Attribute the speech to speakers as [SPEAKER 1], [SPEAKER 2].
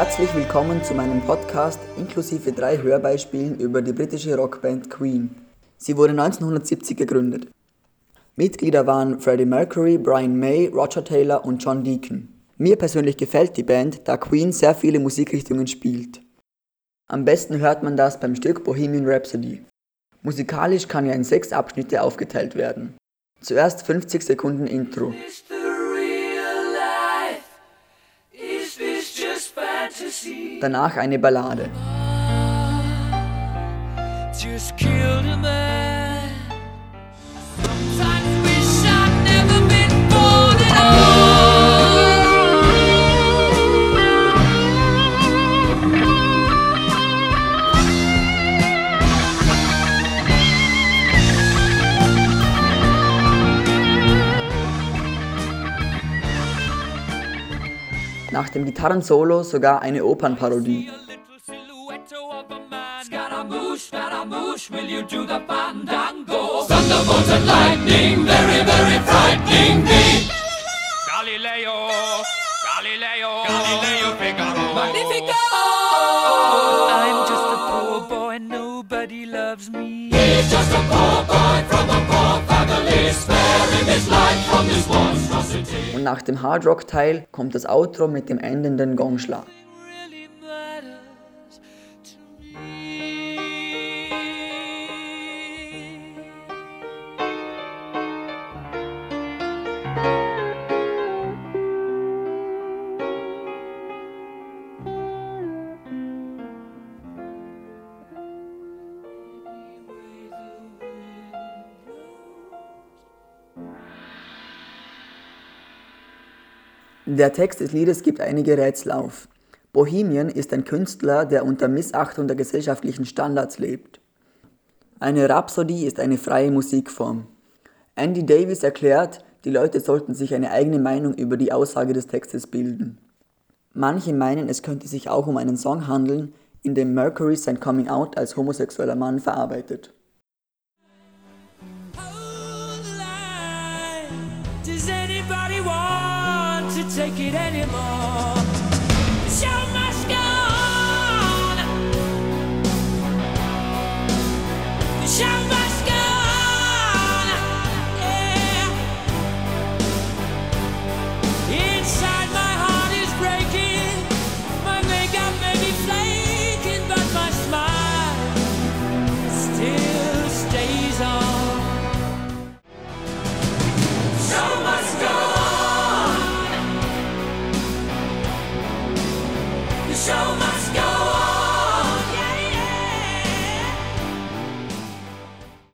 [SPEAKER 1] Herzlich willkommen zu meinem Podcast inklusive drei Hörbeispielen über die britische Rockband Queen. Sie wurde 1970 gegründet. Mitglieder waren Freddie Mercury, Brian May, Roger Taylor und John Deacon. Mir persönlich gefällt die Band, da Queen sehr viele Musikrichtungen spielt. Am besten hört man das beim Stück Bohemian Rhapsody. Musikalisch kann er in sechs Abschnitte aufgeteilt werden. Zuerst 50 Sekunden Intro. Danach eine Ballade. Just killed a man. Sometimes Nach dem Gitarrensolo sogar eine Opernparodie. Scaramouche, will you do the fandango? Thunderbolt and lightning, very, very frightening me. Galileo, Galileo, Galileo Figaro. Magnifico! I'm just a poor boy, nobody loves me. He's just a poor boy from a poor family, sparing his life. Und nach dem Hard Rock Teil kommt das Outro mit dem endenden Gongschlag. Der Text des Liedes gibt einige Rätsel auf. Bohemian ist ein Künstler, der unter Missachtung der gesellschaftlichen Standards lebt. Eine Rhapsodie ist eine freie Musikform. Andy Davis erklärt, die Leute sollten sich eine eigene Meinung über die Aussage des Textes bilden. Manche meinen, es könnte sich auch um einen Song handeln, in dem Mercury sein Coming Out als homosexueller Mann verarbeitet. Take it anymore. show my